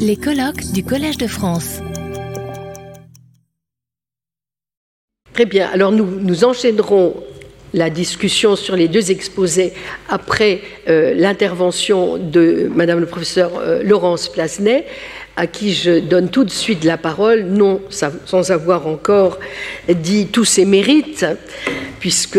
Les colloques du Collège de France. Très bien, alors nous, nous enchaînerons la discussion sur les deux exposés après euh, l'intervention de Madame le professeur euh, Laurence Plasnet, à qui je donne tout de suite la parole, non sans avoir encore dit tous ses mérites, puisque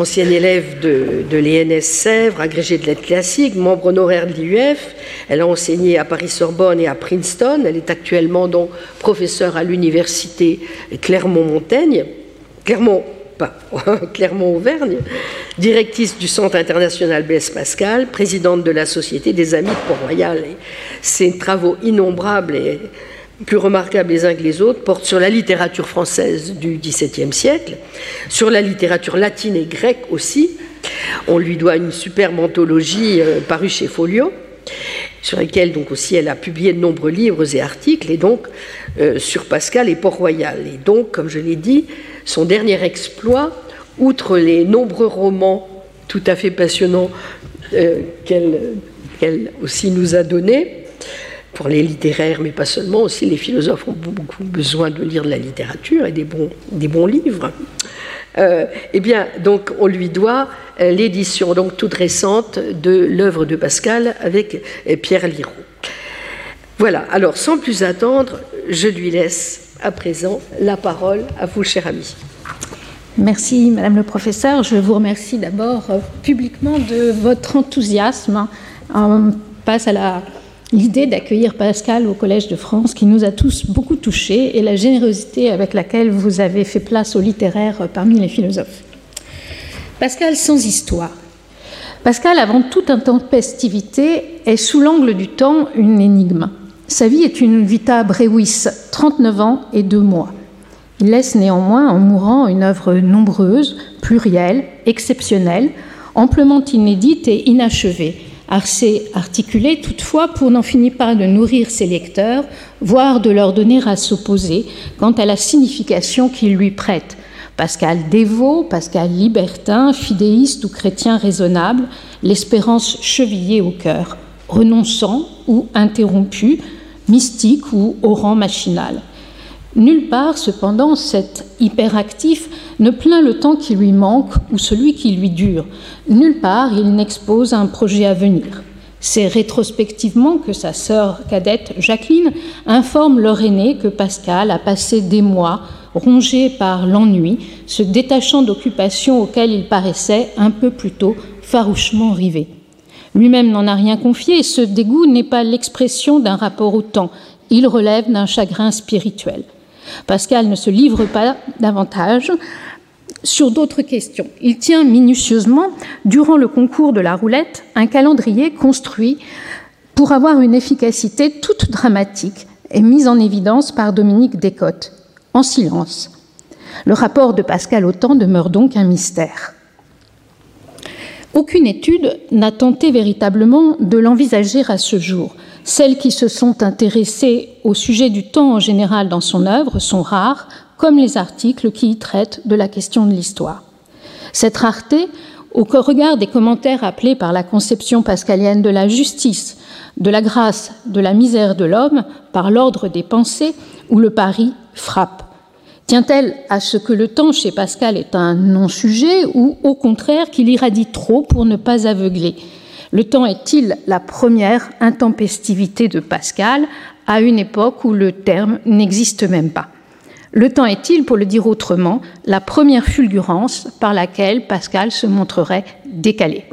ancienne élève de, l'ENS Sèvres, agrégée de lettres classiques, membre honoraire de l'IUF, elle a enseigné à Paris-Sorbonne et à Princeton, elle est actuellement donc professeure à l'université Clermont-Montaigne, Clermont Clermont-Auvergne, directrice du Centre international B.S. Pascal, présidente de la Société des Amis de Port-Royal. Ses travaux innombrables et plus remarquables les uns que les autres portent sur la littérature française du XVIIe siècle, sur la littérature latine et grecque aussi. On lui doit une superbe anthologie euh, parue chez Folio sur laquelle donc aussi elle a publié de nombreux livres et articles, et donc euh, sur Pascal et Port-Royal. Et donc, comme je l'ai dit, son dernier exploit, outre les nombreux romans tout à fait passionnants euh, qu'elle aussi nous a donnés, pour les littéraires, mais pas seulement, aussi les philosophes ont beaucoup besoin de lire de la littérature et des bons, livres. Euh, eh bien, donc, on lui doit euh, l'édition, donc toute récente, de l'œuvre de Pascal avec euh, Pierre Liraud. Voilà, alors sans plus attendre, je lui laisse à présent la parole à vous, cher ami. Merci, Madame le Professeur. Je vous remercie d'abord publiquement de votre enthousiasme. On passe à la l'idée d'accueillir Pascal au Collège de France qui nous a tous beaucoup touchés et la générosité avec laquelle vous avez fait place au littéraire parmi les philosophes. Pascal sans histoire. Pascal, avant toute intempestivité, est sous l'angle du temps une énigme. Sa vie est une vita brevis, 39 ans et 2 mois. Il laisse néanmoins en mourant une œuvre nombreuse, plurielle, exceptionnelle, amplement inédite et inachevée, assez articulé toutefois pour n'en finir pas de nourrir ses lecteurs, voire de leur donner à s'opposer quant à la signification qu'ils lui prêtent. Pascal dévot, Pascal libertin, fidéiste ou chrétien raisonnable, l'espérance chevillée au cœur, renonçant ou interrompu, mystique ou au rang machinal. Nulle part, cependant, cet hyperactif ne plaint le temps qui lui manque ou celui qui lui dure. Nulle part, il n'expose un projet à venir. C'est rétrospectivement que sa sœur cadette Jacqueline informe leur aîné que Pascal a passé des mois rongé par l'ennui, se détachant d'occupations auxquelles il paraissait un peu plus tôt farouchement rivé. Lui-même n'en a rien confié et ce dégoût n'est pas l'expression d'un rapport au temps, il relève d'un chagrin spirituel. Pascal ne se livre pas davantage sur d'autres questions. Il tient minutieusement, durant le concours de la roulette, un calendrier construit pour avoir une efficacité toute dramatique et mise en évidence par Dominique Descottes, en silence. Le rapport de Pascal au temps demeure donc un mystère. Aucune étude n'a tenté véritablement de l'envisager à ce jour. Celles qui se sont intéressées au sujet du temps en général dans son œuvre sont rares, comme les articles qui y traitent de la question de l'histoire. Cette rareté, au regard des commentaires appelés par la conception pascalienne de la justice, de la grâce, de la misère de l'homme, par l'ordre des pensées, où le pari frappe. Tient-elle à ce que le temps chez Pascal est un non-sujet ou au contraire qu'il irradie trop pour ne pas aveugler? Le temps est-il la première intempestivité de Pascal à une époque où le terme n'existe même pas? Le temps est-il, pour le dire autrement, la première fulgurance par laquelle Pascal se montrerait décalé?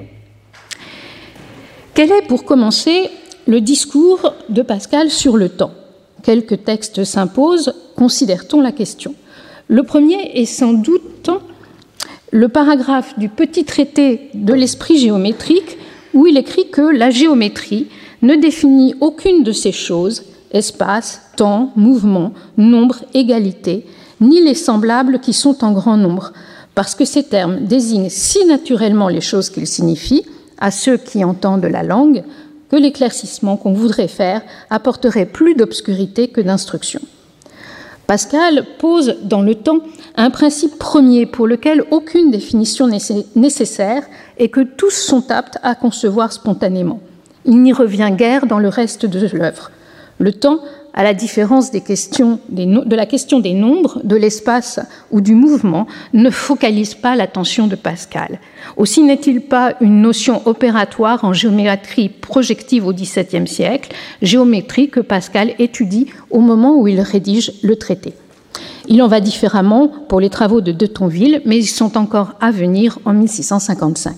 Quel est, pour commencer, le discours de Pascal sur le temps? Quelques textes s'imposent, considère-t-on la question? Le premier est sans doute le paragraphe du petit traité de l'esprit géométrique où il écrit que la géométrie ne définit aucune de ces choses, espace, temps, mouvement, nombre, égalité, ni les semblables qui sont en grand nombre, parce que ces termes désignent si naturellement les choses qu'ils signifient à ceux qui entendent la langue que l'éclaircissement qu'on voudrait faire apporterait plus d'obscurité que d'instruction. Pascal pose dans le temps un principe premier pour lequel aucune définition n'est nécessaire et que tous sont aptes à concevoir spontanément. Il n'y revient guère dans le reste de l'œuvre. Le temps, à la différence de la question des nombres, de l'espace ou du mouvement, ne focalise pas l'attention de Pascal. Aussi n'est-il pas une notion opératoire en géométrie projective au XVIIe siècle, géométrie que Pascal étudie au moment où il rédige le traité. Il en va différemment pour les travaux de De Tonville, mais ils sont encore à venir en 1655.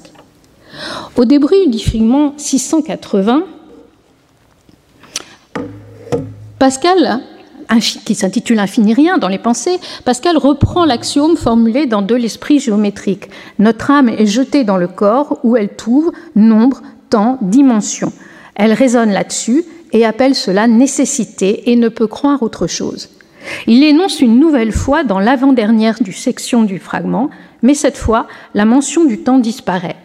Au début du fragment 680, Pascal, qui s'intitule Infinirien dans les pensées, Pascal reprend l'axiome formulé dans De l'esprit géométrique. Notre âme est jetée dans le corps où elle trouve nombre, temps, dimension. Elle raisonne là-dessus et appelle cela nécessité et ne peut croire autre chose. Il énonce une nouvelle fois dans l'avant-dernière du section du fragment, mais cette fois, la mention du temps disparaît.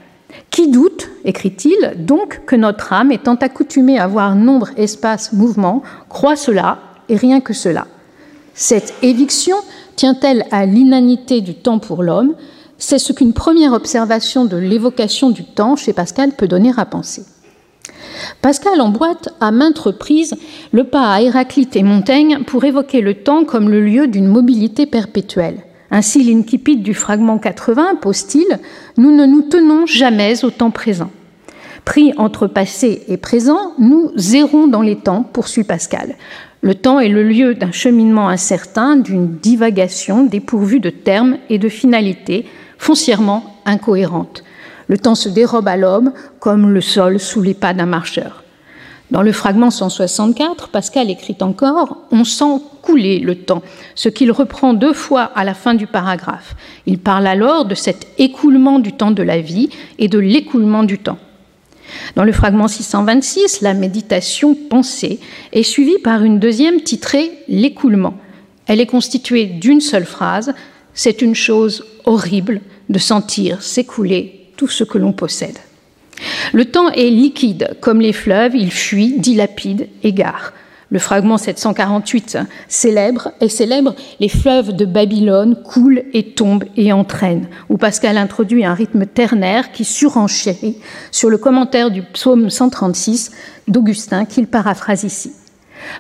Qui doute, écrit-il, donc que notre âme, étant accoutumée à voir nombre, espace, mouvement, croit cela et rien que cela? Cette éviction tient-elle à l'inanité du temps pour l'homme? C'est ce qu'une première observation de l'évocation du temps chez Pascal peut donner à penser. Pascal emboîte à maintes reprises le pas à Héraclite et Montaigne pour évoquer le temps comme le lieu d'une mobilité perpétuelle. Ainsi, l'incipit du fragment 80 pose-t-il Nous ne nous tenons jamais au temps présent. Pris entre passé et présent, nous errons dans les temps, poursuit Pascal. Le temps est le lieu d'un cheminement incertain, d'une divagation dépourvue de termes et de finalités, foncièrement incohérentes. Le temps se dérobe à l'homme comme le sol sous les pas d'un marcheur. Dans le fragment 164, Pascal écrit encore On sent couler le temps, ce qu'il reprend deux fois à la fin du paragraphe. Il parle alors de cet écoulement du temps de la vie et de l'écoulement du temps. Dans le fragment 626, la méditation pensée est suivie par une deuxième titrée L'écoulement. Elle est constituée d'une seule phrase C'est une chose horrible de sentir s'écouler tout ce que l'on possède. Le temps est liquide, comme les fleuves, il fuit, dilapide, égare. Le fragment 748 célèbre et célèbre les fleuves de Babylone coulent et tombent et entraînent, où Pascal introduit un rythme ternaire qui surenchérit sur le commentaire du psaume 136 d'Augustin qu'il paraphrase ici.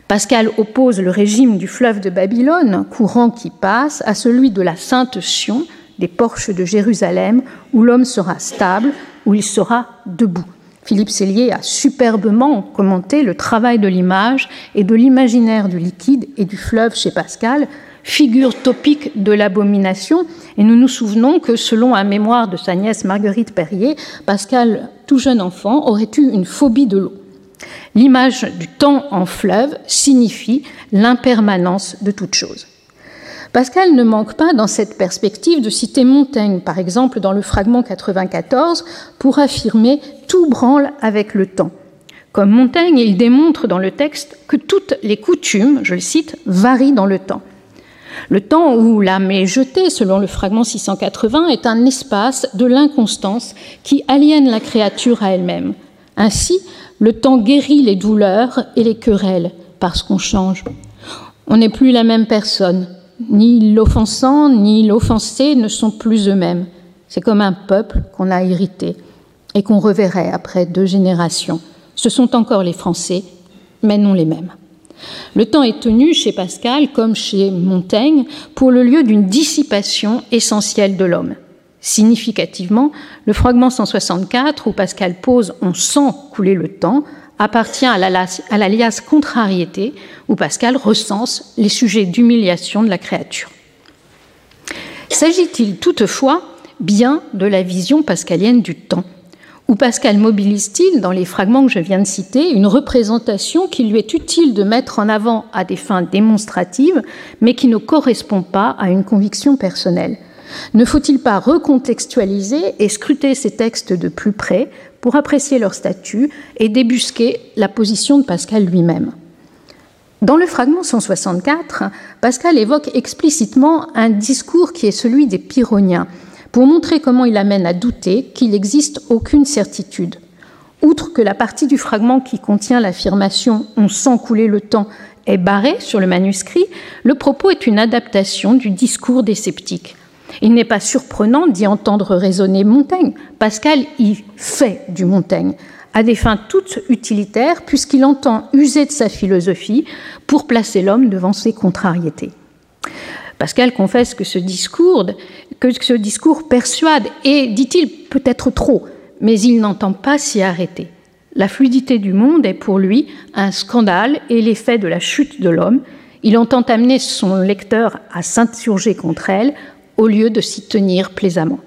Pascal oppose le régime du fleuve de Babylone, courant qui passe, à celui de la Sainte Sion, des porches de Jérusalem, où l'homme sera stable, où il sera debout. Philippe Cellier a superbement commenté le travail de l'image et de l'imaginaire du liquide et du fleuve chez Pascal, figure topique de l'abomination, et nous nous souvenons que selon un mémoire de sa nièce Marguerite Perrier, Pascal, tout jeune enfant, aurait eu une phobie de l'eau. L'image du temps en fleuve signifie l'impermanence de toute chose. Pascal ne manque pas dans cette perspective de citer Montaigne, par exemple dans le fragment 94, pour affirmer tout branle avec le temps. Comme Montaigne, il démontre dans le texte que toutes les coutumes, je le cite, varient dans le temps. Le temps où l'âme est jetée, selon le fragment 680, est un espace de l'inconstance qui aliène la créature à elle-même. Ainsi, le temps guérit les douleurs et les querelles parce qu'on change. On n'est plus la même personne, ni l'offensant ni l'offensé ne sont plus eux-mêmes. C'est comme un peuple qu'on a hérité et qu'on reverrait après deux générations. Ce sont encore les Français, mais non les mêmes. Le temps est tenu chez Pascal, comme chez Montaigne, pour le lieu d'une dissipation essentielle de l'homme. Significativement, le fragment 164, où Pascal pose On sent couler le temps, appartient à l'alias contrariété, où Pascal recense les sujets d'humiliation de la créature. S'agit-il toutefois bien de la vision pascalienne du temps Ou Pascal mobilise-t-il, dans les fragments que je viens de citer, une représentation qui lui est utile de mettre en avant à des fins démonstratives, mais qui ne correspond pas à une conviction personnelle? Ne faut-il pas recontextualiser et scruter ces textes de plus près pour apprécier leur statut et débusquer la position de Pascal lui-même Dans le fragment 164, Pascal évoque explicitement un discours qui est celui des Pyrrhoniens, pour montrer comment il amène à douter qu'il n'existe aucune certitude. Outre que la partie du fragment qui contient l'affirmation On sent couler le temps est barrée sur le manuscrit, le propos est une adaptation du discours des sceptiques. Il n'est pas surprenant d'y entendre raisonner Montaigne. Pascal y fait du Montaigne, à des fins toutes utilitaires, puisqu'il entend user de sa philosophie pour placer l'homme devant ses contrariétés. Pascal confesse que ce discours, persuade et, dit-il, peut-être trop, mais il n'entend pas s'y arrêter. La fluidité du monde est pour lui un scandale et l'effet de la chute de l'homme. Il entend amener son lecteur à s'insurger contre elle au lieu de s'y tenir plaisamment.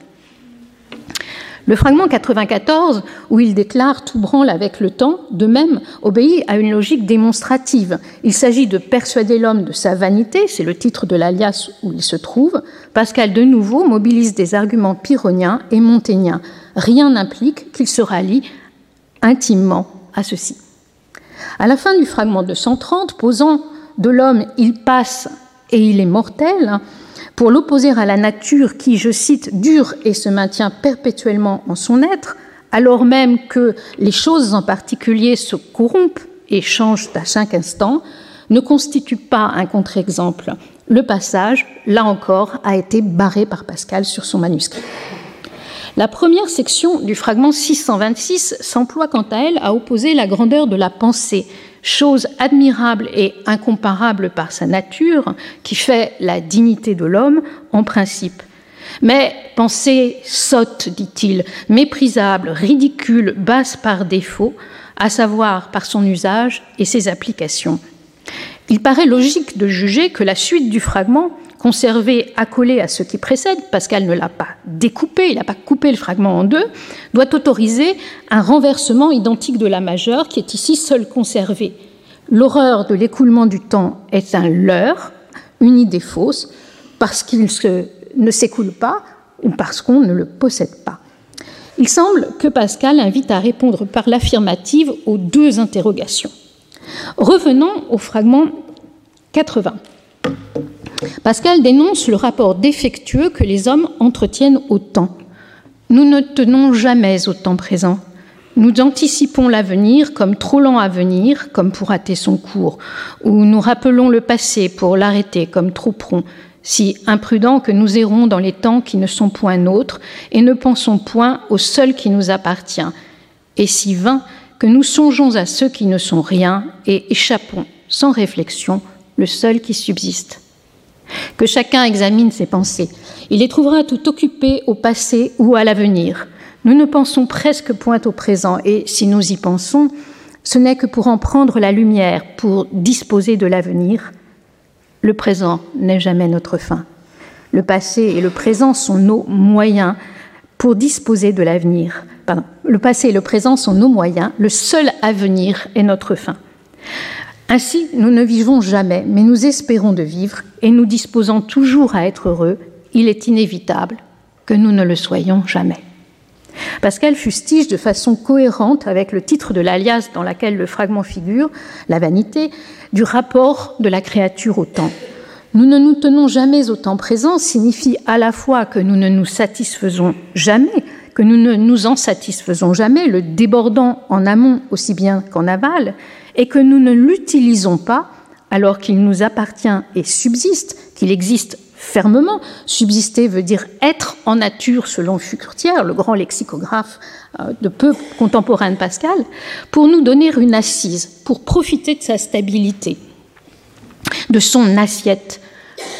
Le fragment 94, où il déclare tout branle avec le temps, de même, obéit à une logique démonstrative. Il s'agit de persuader l'homme de sa vanité, c'est le titre de l'alias où il se trouve. Pascal, de nouveau, mobilise des arguments pyrrhoniens et montaigniens. Rien n'implique qu'il se rallie intimement à ceci. À la fin du fragment 230, posant de l'homme il passe et il est mortel, pour l'opposer à la nature qui, je cite, dure et se maintient perpétuellement en son être, alors même que les choses en particulier se corrompent et changent à chaque instant, ne constitue pas un contre-exemple. Le passage, là encore, a été barré par Pascal sur son manuscrit. La première section du fragment 626 s'emploie quant à elle à opposer la grandeur de la pensée chose admirable et incomparable par sa nature, qui fait la dignité de l'homme en principe. Mais pensée sotte, dit-il, méprisable, ridicule, basse par défaut, à savoir par son usage et ses applications. Il paraît logique de juger que la suite du fragment conservé accolé à ce qui précède, qu'elle ne l'a pas découpé, il n'a pas coupé le fragment en deux, doit autoriser un renversement identique de la majeure qui est ici seule conservée. L'horreur de l'écoulement du temps est un leurre, une idée fausse, parce qu'il ne s'écoule pas ou parce qu'on ne le possède pas. Il semble que Pascal invite à répondre par l'affirmative aux deux interrogations. Revenons au fragment 80. Pascal dénonce le rapport défectueux que les hommes entretiennent au temps. Nous ne tenons jamais au temps présent. Nous anticipons l'avenir comme trop lent à venir, comme pour hâter son cours, ou nous rappelons le passé pour l'arrêter comme trop prompt, si imprudent que nous errons dans les temps qui ne sont point nôtres et ne pensons point au seul qui nous appartient, et si vain que nous songeons à ceux qui ne sont rien et échappons sans réflexion le seul qui subsiste. Que chacun examine ses pensées. Il les trouvera tout occupées au passé ou à l'avenir. Nous ne pensons presque point au présent, et si nous y pensons, ce n'est que pour en prendre la lumière, pour disposer de l'avenir. Le présent n'est jamais notre fin. Le passé et le présent sont nos moyens pour disposer de l'avenir. Le passé et le présent sont nos moyens. Le seul avenir est notre fin. Ainsi, nous ne vivons jamais, mais nous espérons de vivre et nous disposons toujours à être heureux. Il est inévitable que nous ne le soyons jamais. Pascal fustige de façon cohérente avec le titre de l'alias dans laquelle le fragment figure, la vanité, du rapport de la créature au temps. Nous ne nous tenons jamais au temps présent signifie à la fois que nous ne nous satisfaisons jamais, que nous ne nous en satisfaisons jamais, le débordant en amont aussi bien qu'en aval, et que nous ne l'utilisons pas alors qu'il nous appartient et subsiste, qu'il existe fermement. Subsister veut dire être en nature selon Foucurtière, le grand lexicographe euh, de peu contemporain de Pascal, pour nous donner une assise, pour profiter de sa stabilité, de son assiette.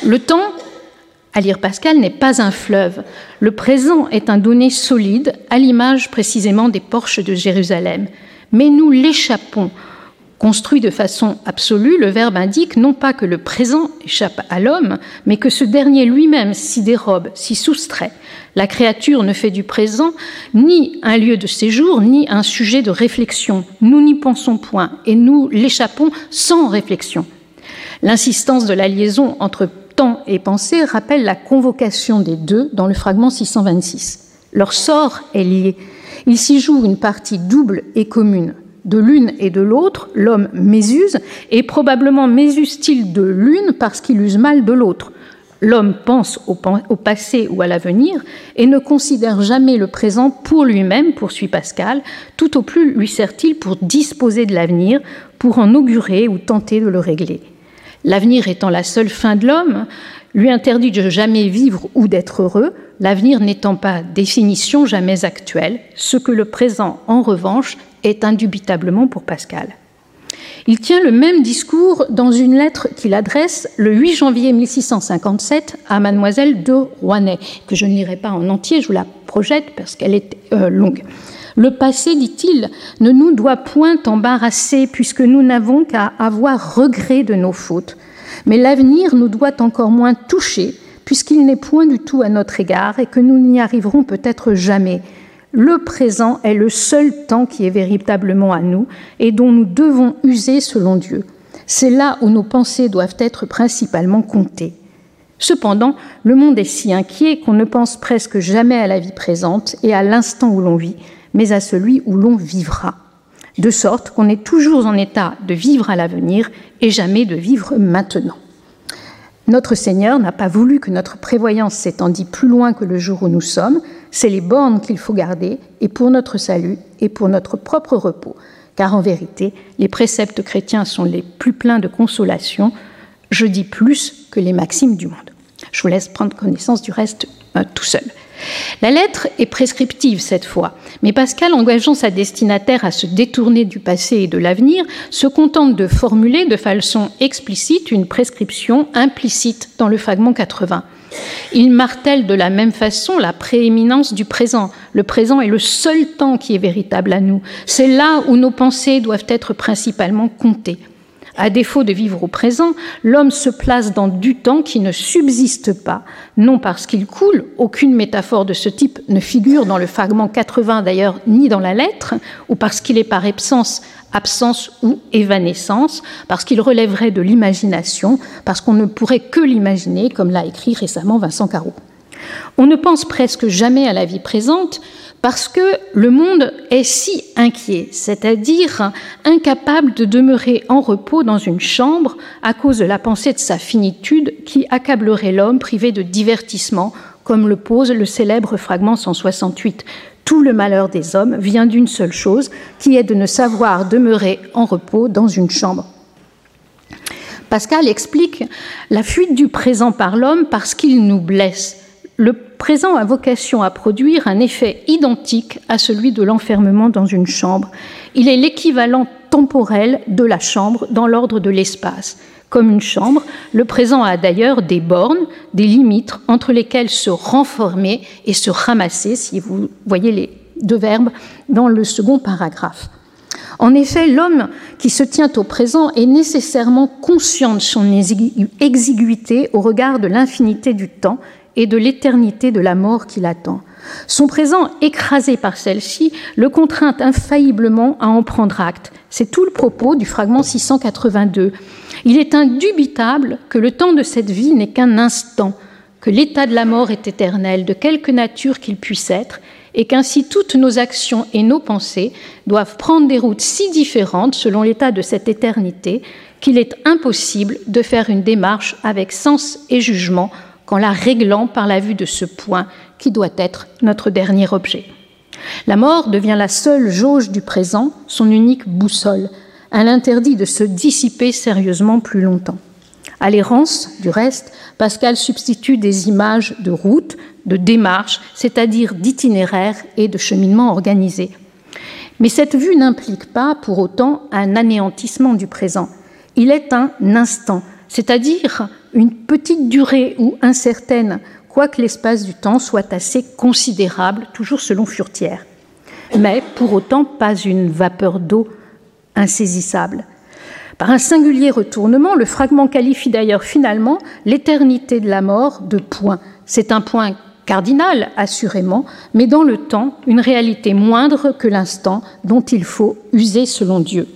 Le temps, à lire Pascal, n'est pas un fleuve. Le présent est un donné solide, à l'image précisément des porches de Jérusalem. Mais nous l'échappons Construit de façon absolue, le verbe indique non pas que le présent échappe à l'homme, mais que ce dernier lui-même s'y dérobe, s'y soustrait. La créature ne fait du présent ni un lieu de séjour, ni un sujet de réflexion. Nous n'y pensons point et nous l'échappons sans réflexion. L'insistance de la liaison entre temps et pensée rappelle la convocation des deux dans le fragment 626. Leur sort est lié. Il s'y joue une partie double et commune de l'une et de l'autre, l'homme mésuse, et probablement mésuse-t-il de l'une parce qu'il use mal de l'autre. L'homme pense au, passé ou à l'avenir et ne considère jamais le présent pour lui-même, poursuit Pascal, tout au plus lui sert-il pour disposer de l'avenir, pour en augurer ou tenter de le régler. L'avenir étant la seule fin de l'homme, lui interdit de jamais vivre ou d'être heureux, l'avenir n'étant pas définition jamais actuelle, ce que le présent, en revanche, est indubitablement pour Pascal. Il tient le même discours dans une lettre qu'il adresse le 8 janvier 1657 à mademoiselle de Rouanet, que je ne lirai pas en entier, je vous la projette parce qu'elle est euh, longue. Le passé, dit-il, ne nous doit point embarrasser puisque nous n'avons qu'à avoir regret de nos fautes. Mais l'avenir nous doit encore moins toucher puisqu'il n'est point du tout à notre égard et que nous n'y arriverons peut-être jamais le présent est le seul temps qui est véritablement à nous et dont nous devons user selon Dieu. C'est là où nos pensées doivent être principalement comptées. Cependant, le monde est si inquiet qu'on ne pense presque jamais à la vie présente et à l'instant où l'on vit, mais à celui où l'on vivra. De sorte qu'on est toujours en état de vivre à l'avenir et jamais de vivre maintenant. Notre Seigneur n'a pas voulu que notre prévoyance s'étendît plus loin que le jour où nous sommes, c'est les bornes qu'il faut garder, et pour notre salut et pour notre propre repos, car en vérité, les préceptes chrétiens sont les plus pleins de consolation, je dis plus que les maximes du monde. Je vous laisse prendre connaissance du reste euh, tout seul. La lettre est prescriptive cette fois, mais Pascal, engageant sa destinataire à se détourner du passé et de l'avenir, se contente de formuler de façon explicite une prescription implicite dans le fragment 80. Il martèle de la même façon la prééminence du présent. Le présent est le seul temps qui est véritable à nous. C'est là où nos pensées doivent être principalement comptées. À défaut de vivre au présent, l'homme se place dans du temps qui ne subsiste pas, non parce qu'il coule, aucune métaphore de ce type ne figure dans le fragment 80 d'ailleurs, ni dans la lettre, ou parce qu'il est par absence, absence ou évanescence, parce qu'il relèverait de l'imagination, parce qu'on ne pourrait que l'imaginer, comme l'a écrit récemment Vincent Carreau. On ne pense presque jamais à la vie présente, parce que le monde est si inquiet, c'est-à-dire incapable de demeurer en repos dans une chambre à cause de la pensée de sa finitude qui accablerait l'homme privé de divertissement, comme le pose le célèbre fragment 168. Tout le malheur des hommes vient d'une seule chose, qui est de ne savoir demeurer en repos dans une chambre. Pascal explique la fuite du présent par l'homme parce qu'il nous blesse le présent a vocation à produire un effet identique à celui de l'enfermement dans une chambre. Il est l'équivalent temporel de la chambre dans l'ordre de l'espace. Comme une chambre, le présent a d'ailleurs des bornes, des limites entre lesquelles se renformer et se ramasser, si vous voyez les deux verbes dans le second paragraphe. En effet, l'homme qui se tient au présent est nécessairement conscient de son exiguïté au regard de l'infinité du temps et de l'éternité de la mort qui l'attend. Son présent, écrasé par celle-ci, le contraint infailliblement à en prendre acte. C'est tout le propos du fragment 682. Il est indubitable que le temps de cette vie n'est qu'un instant, que l'état de la mort est éternel, de quelque nature qu'il puisse être, et qu'ainsi toutes nos actions et nos pensées doivent prendre des routes si différentes selon l'état de cette éternité qu'il est impossible de faire une démarche avec sens et jugement qu'en la réglant par la vue de ce point qui doit être notre dernier objet. La mort devient la seule jauge du présent, son unique boussole. Elle interdit de se dissiper sérieusement plus longtemps. À l'errance, du reste, Pascal substitue des images de route, de démarche, c'est-à-dire d'itinéraire et de cheminement organisé. Mais cette vue n'implique pas pour autant un anéantissement du présent. Il est un instant, c'est-à-dire une petite durée ou incertaine, quoique l'espace du temps soit assez considérable, toujours selon Furtière, mais pour autant pas une vapeur d'eau insaisissable. Par un singulier retournement, le fragment qualifie d'ailleurs finalement l'éternité de la mort de point. C'est un point cardinal, assurément, mais dans le temps, une réalité moindre que l'instant dont il faut user selon Dieu.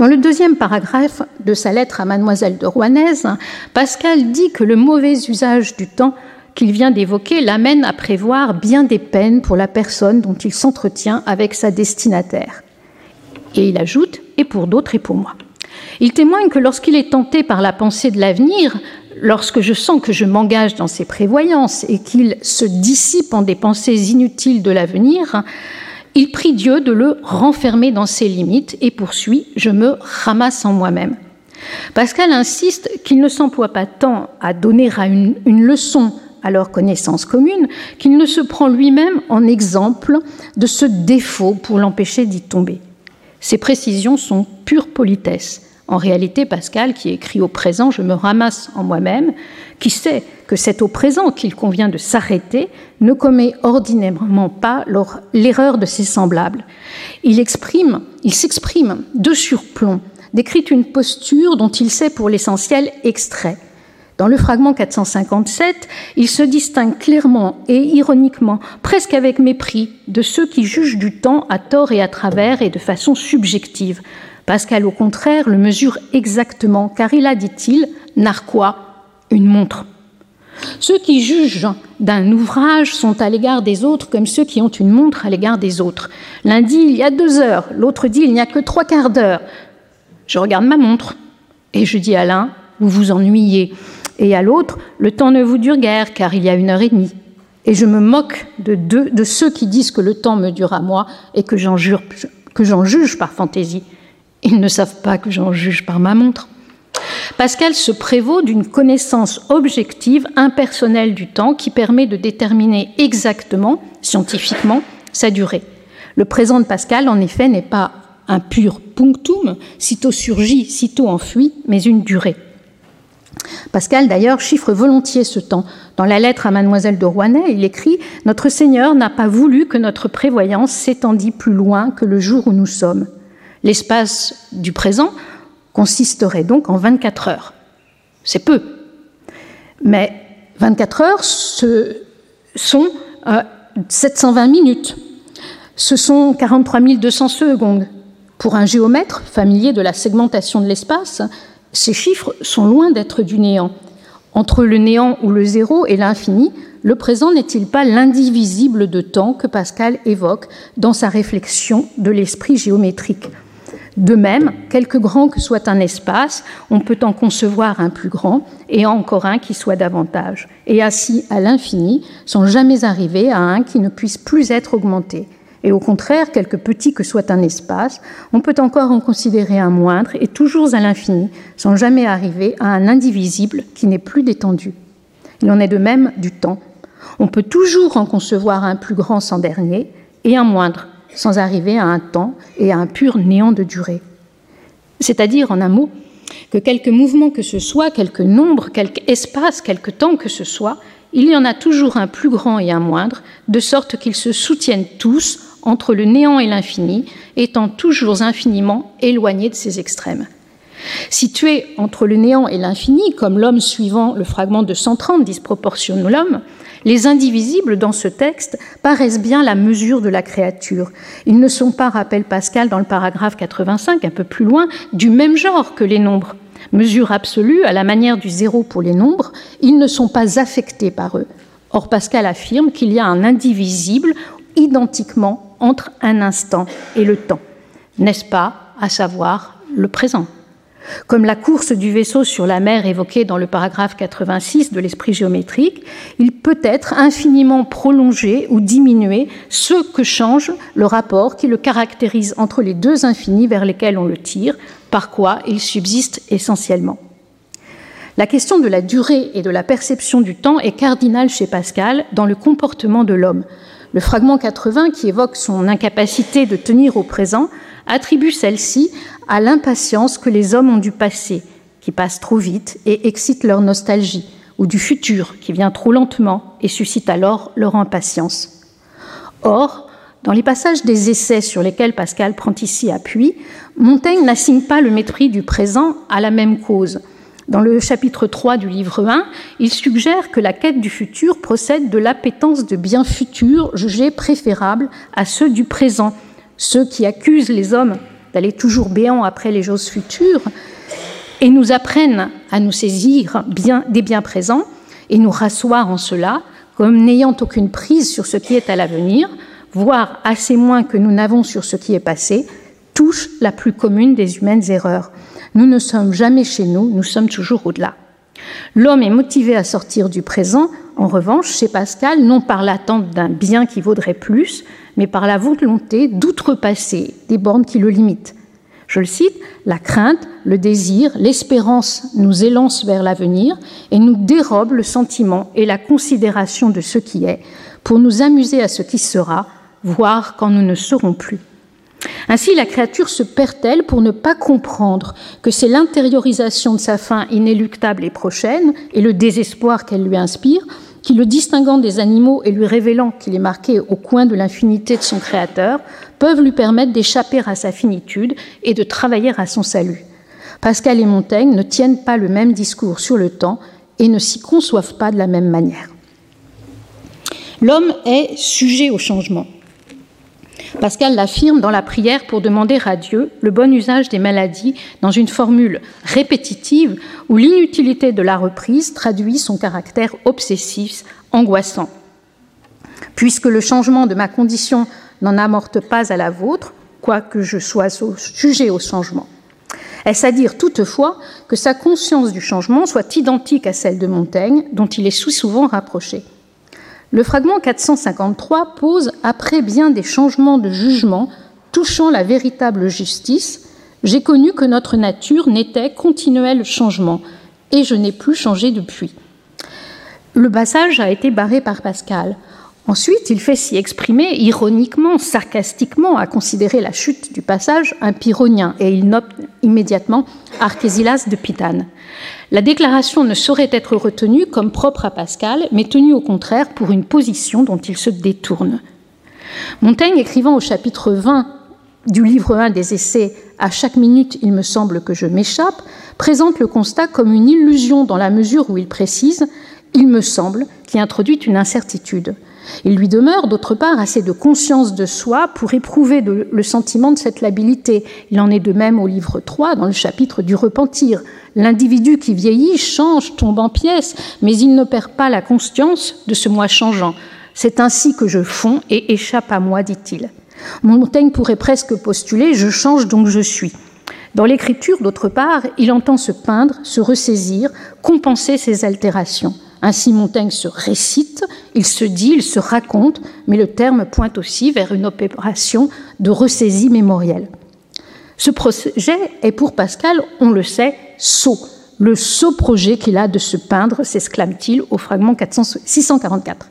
Dans le deuxième paragraphe de sa lettre à mademoiselle de Rouanaise, Pascal dit que le mauvais usage du temps qu'il vient d'évoquer l'amène à prévoir bien des peines pour la personne dont il s'entretient avec sa destinataire. Et il ajoute, et pour d'autres et pour moi. Il témoigne que lorsqu'il est tenté par la pensée de l'avenir, lorsque je sens que je m'engage dans ses prévoyances et qu'il se dissipe en des pensées inutiles de l'avenir, il prie Dieu de le renfermer dans ses limites et poursuit Je me ramasse en moi-même. Pascal insiste qu'il ne s'emploie pas tant à donner une, une, leçon à leur connaissance commune qu'il ne se prend lui-même en exemple de ce défaut pour l'empêcher d'y tomber. Ces précisions sont pure politesse. En réalité, Pascal, qui écrit au présent, je me ramasse en moi-même, qui sait que c'est au présent qu'il convient de s'arrêter, ne commet ordinairement pas l'erreur de ses semblables. Il exprime, il s'exprime de surplomb, décrit une posture dont il sait pour l'essentiel extrait. Dans le fragment 457, il se distingue clairement et ironiquement, presque avec mépris, de ceux qui jugent du temps à tort et à travers et de façon subjective. Pascal, au contraire, le mesure exactement, car il a, dit-il, narquois, une montre. Ceux qui jugent d'un ouvrage sont à l'égard des autres comme ceux qui ont une montre à l'égard des autres. L'un dit il y a deux heures, l'autre dit il n'y a que trois quarts d'heure. Je regarde ma montre et je dis à l'un vous vous ennuyez et à l'autre, le temps ne vous dure guère, car il y a une heure et demie. Et je me moque de, de ceux qui disent que le temps me dure à moi et que j'en juge par fantaisie. Ils ne savent pas que j'en juge par ma montre. Pascal se prévaut d'une connaissance objective, impersonnelle du temps qui permet de déterminer exactement, scientifiquement, sa durée. Le présent de Pascal, en effet, n'est pas un pur punctum, sitôt surgi, sitôt enfui, mais une durée. Pascal, d'ailleurs, chiffre volontiers ce temps. Dans la lettre à Mademoiselle de Rouanet, il écrit Notre Seigneur n'a pas voulu que notre prévoyance s'étendît plus loin que le jour où nous sommes. L'espace du présent consisterait donc en 24 heures. C'est peu. Mais 24 heures, ce sont 720 euh, minutes. Ce sont 43 200 secondes. Pour un géomètre familier de la segmentation de l'espace, ces chiffres sont loin d'être du néant. Entre le néant ou le zéro et l'infini, le présent n'est-il pas l'indivisible de temps que Pascal évoque dans sa réflexion de l'esprit géométrique? De même, quelque grand que soit un espace, on peut en concevoir un plus grand et encore un qui soit davantage, et ainsi à l'infini, sans jamais arriver à un qui ne puisse plus être augmenté. Et au contraire, quelque petit que soit un espace, on peut encore en considérer un moindre et toujours à l'infini, sans jamais arriver à un indivisible qui n'est plus détendu. Il en est de même du temps. On peut toujours en concevoir un plus grand sans dernier et un moindre, sans arriver à un temps et à un pur néant de durée. C'est-à-dire, en un mot, que quelque mouvement que ce soit, quelque nombre, quelque espace, quelque temps que ce soit, il y en a toujours un plus grand et un moindre, de sorte qu'ils se soutiennent tous entre le néant et l'infini, étant toujours infiniment éloignés de ces extrêmes. Situé entre le néant et l'infini, comme l'homme suivant le fragment de 130 l'homme, les indivisibles dans ce texte paraissent bien la mesure de la créature. Ils ne sont pas, rappelle Pascal dans le paragraphe 85, un peu plus loin, du même genre que les nombres. Mesure absolue, à la manière du zéro pour les nombres, ils ne sont pas affectés par eux. Or, Pascal affirme qu'il y a un indivisible identiquement entre un instant et le temps, n'est-ce pas, à savoir le présent? Comme la course du vaisseau sur la mer évoquée dans le paragraphe 86 de l'esprit géométrique, il peut être infiniment prolongé ou diminué, ce que change le rapport qui le caractérise entre les deux infinis vers lesquels on le tire, par quoi il subsiste essentiellement. La question de la durée et de la perception du temps est cardinale chez Pascal dans le comportement de l'homme. Le fragment 80, qui évoque son incapacité de tenir au présent, attribue celle-ci à l'impatience que les hommes ont du passé, qui passe trop vite et excite leur nostalgie, ou du futur, qui vient trop lentement et suscite alors leur impatience. Or, dans les passages des essais sur lesquels Pascal prend ici appui, Montaigne n'assigne pas le mépris du présent à la même cause. Dans le chapitre 3 du livre 1, il suggère que la quête du futur procède de l'appétence de biens futurs jugés préférables à ceux du présent, ceux qui accusent les hommes d'aller toujours béant après les choses futures et nous apprennent à nous saisir bien, des biens présents et nous rasseoir en cela comme n'ayant aucune prise sur ce qui est à l'avenir, voire assez moins que nous n'avons sur ce qui est passé, touche la plus commune des humaines erreurs. Nous ne sommes jamais chez nous, nous sommes toujours au-delà. L'homme est motivé à sortir du présent, en revanche, chez Pascal, non par l'attente d'un bien qui vaudrait plus, mais par la volonté d'outrepasser des bornes qui le limitent. Je le cite, La crainte, le désir, l'espérance nous élancent vers l'avenir et nous dérobent le sentiment et la considération de ce qui est pour nous amuser à ce qui sera, voire quand nous ne serons plus. Ainsi, la créature se perd-elle pour ne pas comprendre que c'est l'intériorisation de sa fin inéluctable et prochaine et le désespoir qu'elle lui inspire qui, le distinguant des animaux et lui révélant qu'il est marqué au coin de l'infinité de son Créateur, peuvent lui permettre d'échapper à sa finitude et de travailler à son salut. Pascal et Montaigne ne tiennent pas le même discours sur le temps et ne s'y conçoivent pas de la même manière. L'homme est sujet au changement. Pascal l'affirme dans la prière pour demander à Dieu le bon usage des maladies dans une formule répétitive où l'inutilité de la reprise traduit son caractère obsessif, angoissant. Puisque le changement de ma condition n'en amorte pas à la vôtre, quoique je sois sujet au changement. Est-ce à dire toutefois que sa conscience du changement soit identique à celle de Montaigne, dont il est souvent rapproché? Le fragment 453 pose, après bien des changements de jugement touchant la véritable justice, j'ai connu que notre nature n'était continuel changement, et je n'ai plus changé depuis. Le passage a été barré par Pascal. Ensuite, il fait s'y exprimer ironiquement, sarcastiquement, à considérer la chute du passage un pyrrhonien, et il note immédiatement Archésilas de Pitane. La déclaration ne saurait être retenue comme propre à Pascal, mais tenue au contraire pour une position dont il se détourne. Montaigne, écrivant au chapitre 20 du livre 1 des essais À chaque minute, il me semble que je m'échappe, présente le constat comme une illusion dans la mesure où il précise Il me semble, qui introduit une incertitude. Il lui demeure, d'autre part, assez de conscience de soi pour éprouver le sentiment de cette labilité. Il en est de même au livre 3, dans le chapitre du repentir. L'individu qui vieillit change, tombe en pièces, mais il ne perd pas la conscience de ce moi changeant. C'est ainsi que je fonds et échappe à moi, dit-il. Montaigne pourrait presque postuler Je change donc je suis. Dans l'écriture, d'autre part, il entend se peindre, se ressaisir, compenser ses altérations. Ainsi Montaigne se récite, il se dit, il se raconte, mais le terme pointe aussi vers une opération de ressaisie mémorielle. Ce projet est pour Pascal, on le sait, sot. Le sot projet qu'il a de se peindre, s'exclame-t-il au fragment 644.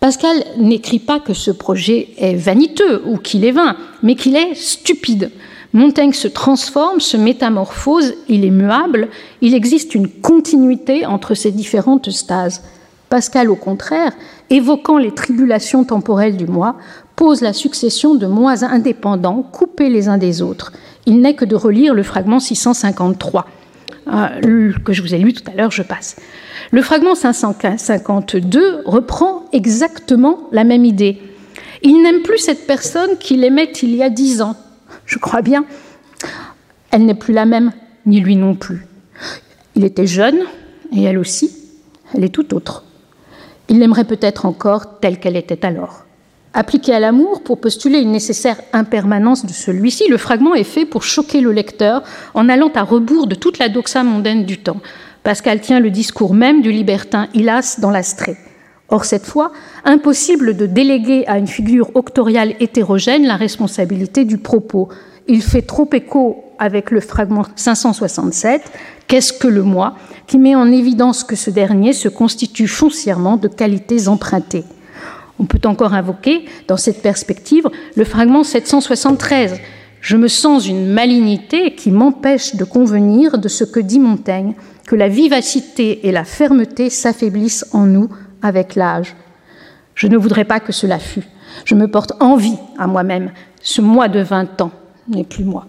Pascal n'écrit pas que ce projet est vaniteux ou qu'il est vain, mais qu'il est stupide. Montaigne se transforme, se métamorphose, il est muable, il existe une continuité entre ces différentes stases. Pascal, au contraire, évoquant les tribulations temporelles du moi, pose la succession de mois indépendants, coupés les uns des autres. Il n'est que de relire le fragment 653, euh, que je vous ai lu tout à l'heure, je passe. Le fragment 552 reprend exactement la même idée. Il n'aime plus cette personne qu'il aimait il y a dix ans je crois bien. Elle n'est plus la même, ni lui non plus. Il était jeune, et elle aussi, elle est tout autre. Il l'aimerait peut-être encore telle qu'elle était alors. Appliqué à l'amour pour postuler une nécessaire impermanence de celui-ci, le fragment est fait pour choquer le lecteur en allant à rebours de toute la doxa mondaine du temps. Pascal tient le discours même du libertin Hylas dans l'Astrée. Or, cette fois, impossible de déléguer à une figure octoriale hétérogène la responsabilité du propos. Il fait trop écho avec le fragment 567, Qu'est-ce que le moi qui met en évidence que ce dernier se constitue foncièrement de qualités empruntées? On peut encore invoquer, dans cette perspective, le fragment 773. Je me sens une malignité qui m'empêche de convenir de ce que dit Montaigne, que la vivacité et la fermeté s'affaiblissent en nous avec l'âge. Je ne voudrais pas que cela fût. Je me porte envie à moi-même. Ce moi de 20 ans n'est plus moi.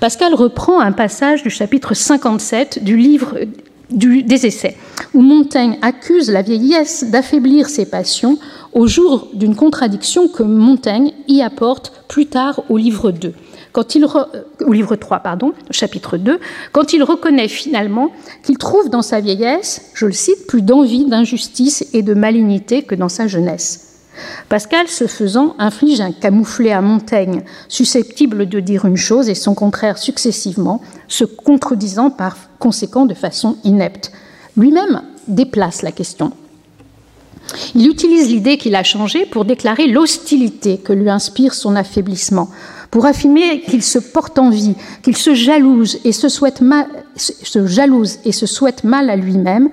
Pascal reprend un passage du chapitre 57 du livre des Essais, où Montaigne accuse la vieillesse d'affaiblir ses passions au jour d'une contradiction que Montaigne y apporte plus tard au livre 2 quand euh, au livre 3, pardon, chapitre 2, quand il reconnaît finalement qu'il trouve dans sa vieillesse, je le cite, plus d'envie, d'injustice et de malignité que dans sa jeunesse. Pascal, ce faisant, inflige un camouflet à Montaigne, susceptible de dire une chose et son contraire successivement, se contredisant par conséquent de façon inepte. Lui-même déplace la question. Il utilise l'idée qu'il a changée pour déclarer l'hostilité que lui inspire son affaiblissement, pour affirmer qu'il se porte en vie, qu'il se jalouse et se souhaite mal, et se mal à lui-même,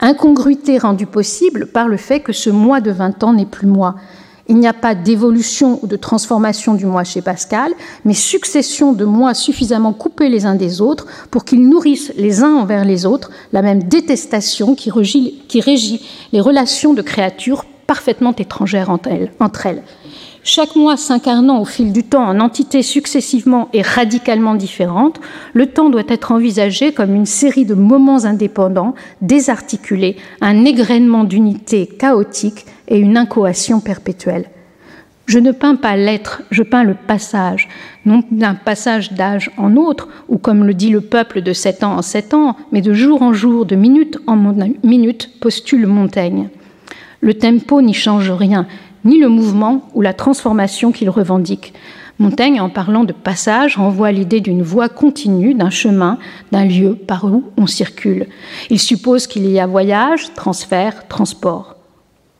incongruité rendue possible par le fait que ce moi de 20 ans n'est plus moi. Il n'y a pas d'évolution ou de transformation du moi chez Pascal, mais succession de moi suffisamment coupés les uns des autres pour qu'ils nourrissent les uns envers les autres la même détestation qui régit, les relations de créatures parfaitement étrangères. Entre elles. Chaque mois s'incarnant au fil du temps en entités successivement et radicalement différentes, le temps doit être envisagé comme une série de moments indépendants, désarticulés, un égrènement d'unités chaotiques et une incoation perpétuelle. Je ne peins pas l'être, je peins le passage, non d'un passage d'âge en autre, ou comme le dit le peuple de sept ans en sept ans, mais de jour en jour, de minute en minute, postule Montaigne. Le tempo n'y change rien, ni le mouvement ou la transformation qu'il revendique. Montaigne, en parlant de passage, renvoie l'idée d'une voie continue, d'un chemin, d'un lieu par où on circule. Il suppose qu'il y a voyage, transfert, transport.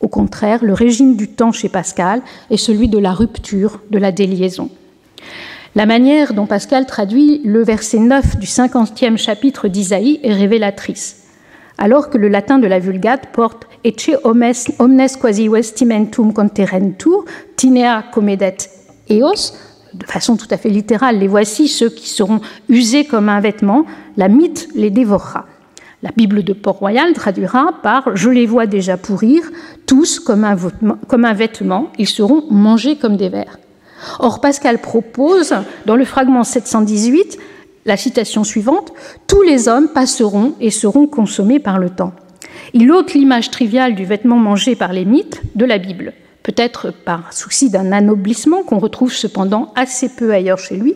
Au contraire, le régime du temps chez Pascal est celui de la rupture, de la déliaison. La manière dont Pascal traduit le verset 9 du 50e chapitre d'Isaïe est révélatrice. Alors que le latin de la Vulgate porte ecce omnes quasi vestimentum conterentur, tinea comedet eos, de façon tout à fait littérale, les voici ceux qui seront usés comme un vêtement, la mythe les dévorera. La Bible de Port-Royal traduira par Je les vois déjà pourrir, tous comme un, comme un vêtement, ils seront mangés comme des vers. Or, Pascal propose, dans le fragment 718, la citation suivante Tous les hommes passeront et seront consommés par le temps. Il ôte l'image triviale du vêtement mangé par les mythes de la Bible, peut-être par souci d'un anoblissement qu'on retrouve cependant assez peu ailleurs chez lui,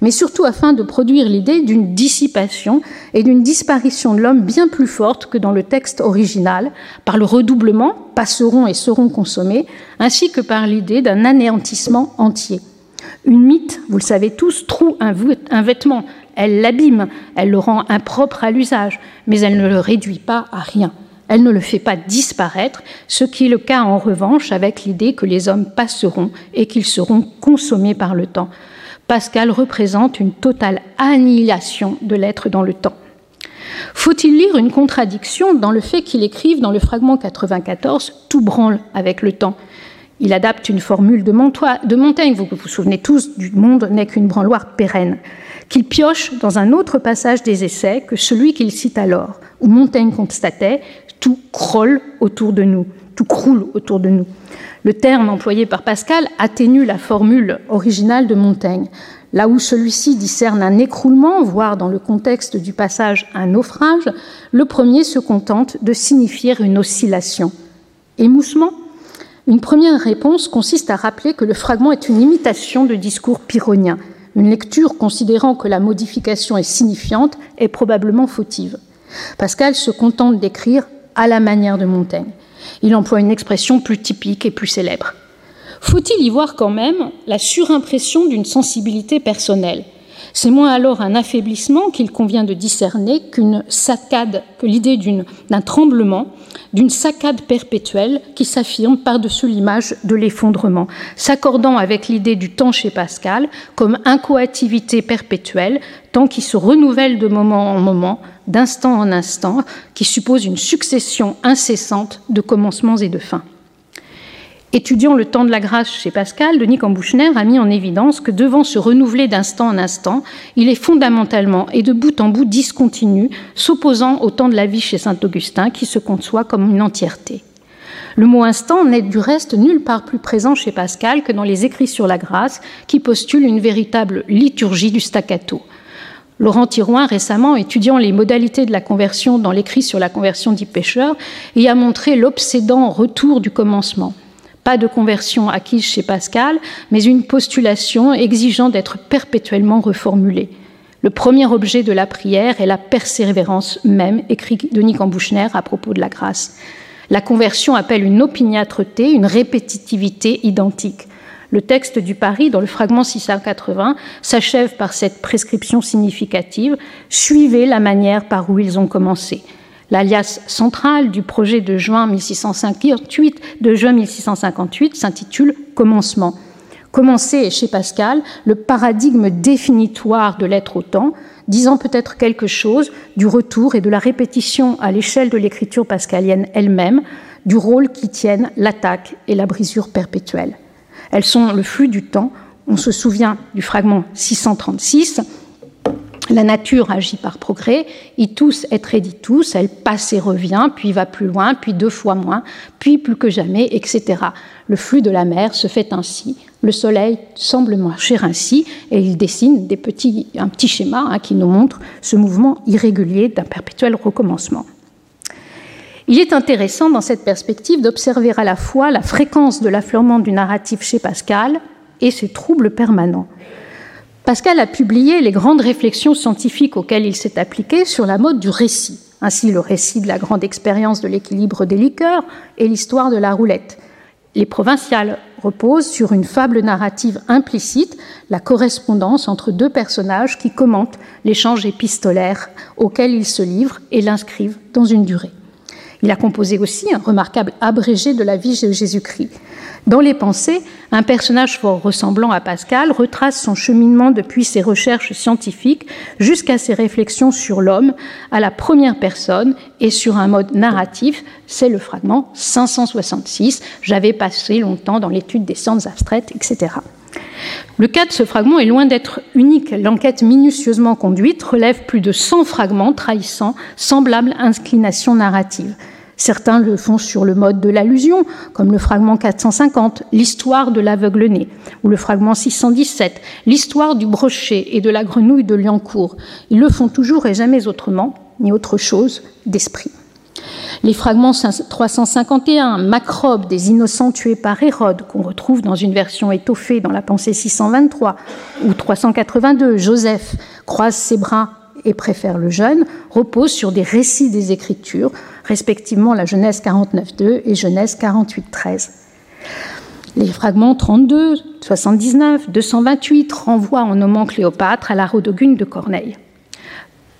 mais surtout afin de produire l'idée d'une dissipation et d'une disparition de l'homme bien plus forte que dans le texte original, par le redoublement, passeront et seront consommés, ainsi que par l'idée d'un anéantissement entier. Une mythe, vous le savez tous, troue un vêtement, elle l'abîme, elle le rend impropre à l'usage, mais elle ne le réduit pas à rien. Elle ne le fait pas disparaître, ce qui est le cas en revanche avec l'idée que les hommes passeront et qu'ils seront consommés par le temps. Pascal représente une totale annihilation de l'être dans le temps. Faut-il lire une contradiction dans le fait qu'il écrive dans le fragment 94 Tout branle avec le temps Il adapte une formule de, Montaigne, vous vous souvenez tous du monde n'est qu'une branloire pérenne qu'il pioche dans un autre passage des essais que celui qu'il cite alors, où Montaigne constatait tout croule autour de nous, tout croule autour de nous. Le terme employé par Pascal atténue la formule originale de Montaigne. Là où celui-ci discerne un écroulement, voire dans le contexte du passage un naufrage, le premier se contente de signifier une oscillation. Émoussement? Une première réponse consiste à rappeler que le fragment est une imitation de discours pyrrhonien, une lecture considérant que la modification est signifiante est probablement fautive. Pascal se contente d'écrire à la manière de Montaigne. Il emploie une expression plus typique et plus célèbre. Faut-il y voir quand même la surimpression d'une sensibilité personnelle? C'est moins alors un affaiblissement qu'il convient de discerner qu'une saccade, que l'idée d'un tremblement, d'une saccade perpétuelle qui s'affirme par-dessus l'image de l'effondrement, s'accordant avec l'idée du temps chez Pascal comme incoativité perpétuelle, temps qui se renouvelle de moment en moment, d'instant en instant, qui suppose une succession incessante de commencements et de fins. Étudiant le temps de la grâce chez Pascal, Denis Cambouchner a mis en évidence que devant se renouveler d'instant en instant, il est fondamentalement et de bout en bout discontinu, s'opposant au temps de la vie chez saint Augustin qui se conçoit comme une entièreté. Le mot instant n'est du reste nulle part plus présent chez Pascal que dans les écrits sur la grâce qui postulent une véritable liturgie du staccato. Laurent Tirouin, récemment étudiant les modalités de la conversion dans l'écrit sur la conversion dit pêcheur, y a montré l'obsédant retour du commencement. Pas de conversion acquise chez Pascal, mais une postulation exigeant d'être perpétuellement reformulée. Le premier objet de la prière est la persévérance même, écrit Denis Cambouchner à propos de la grâce. La conversion appelle une opiniâtreté, une répétitivité identique. Le texte du Paris, dans le fragment 680, s'achève par cette prescription significative Suivez la manière par où ils ont commencé. L'alias central du projet de juin 1658, de juin 1658 s'intitule Commencement. Commencer chez Pascal le paradigme définitoire de l'être au temps, disant peut-être quelque chose du retour et de la répétition à l'échelle de l'écriture pascalienne elle-même, du rôle qui tiennent l'attaque et la brisure perpétuelle. Elles sont le flux du temps. On se souvient du fragment 636 la nature agit par progrès, tous et tous, elle passe et revient, puis va plus loin, puis deux fois moins, puis plus que jamais, etc. Le flux de la mer se fait ainsi, le soleil semble marcher ainsi, et il dessine un petit schéma hein, qui nous montre ce mouvement irrégulier d'un perpétuel recommencement. Il est intéressant dans cette perspective d'observer à la fois la fréquence de l'affleurement du narratif chez Pascal et ses troubles permanents. Pascal a publié les grandes réflexions scientifiques auxquelles il s'est appliqué sur la mode du récit, ainsi le récit de la grande expérience de l'équilibre des liqueurs et l'histoire de la roulette. Les provinciales reposent sur une fable narrative implicite, la correspondance entre deux personnages qui commentent l'échange épistolaire auquel ils se livrent et l'inscrivent dans une durée. Il a composé aussi un remarquable abrégé de la vie de Jésus-Christ. Dans les pensées, un personnage fort ressemblant à Pascal retrace son cheminement depuis ses recherches scientifiques jusqu'à ses réflexions sur l'homme à la première personne et sur un mode narratif. C'est le fragment 566. J'avais passé longtemps dans l'étude des sciences abstraites, etc. Le cas de ce fragment est loin d'être unique. L'enquête minutieusement conduite relève plus de 100 fragments trahissant semblables inclinations narratives. Certains le font sur le mode de l'allusion, comme le fragment 450, l'histoire de l'aveugle-né, ou le fragment 617, l'histoire du brochet et de la grenouille de Liancourt. Ils le font toujours et jamais autrement, ni autre chose d'esprit. Les fragments 351, Macrobe des innocents tués par Hérode, qu'on retrouve dans une version étoffée dans la pensée 623, ou 382, Joseph croise ses bras et préfère le jeune, reposent sur des récits des Écritures, respectivement la Genèse 49.2 et Genèse 48.13. Les fragments 32, 79, 228 renvoient en nommant Cléopâtre à la Rodogune de Corneille.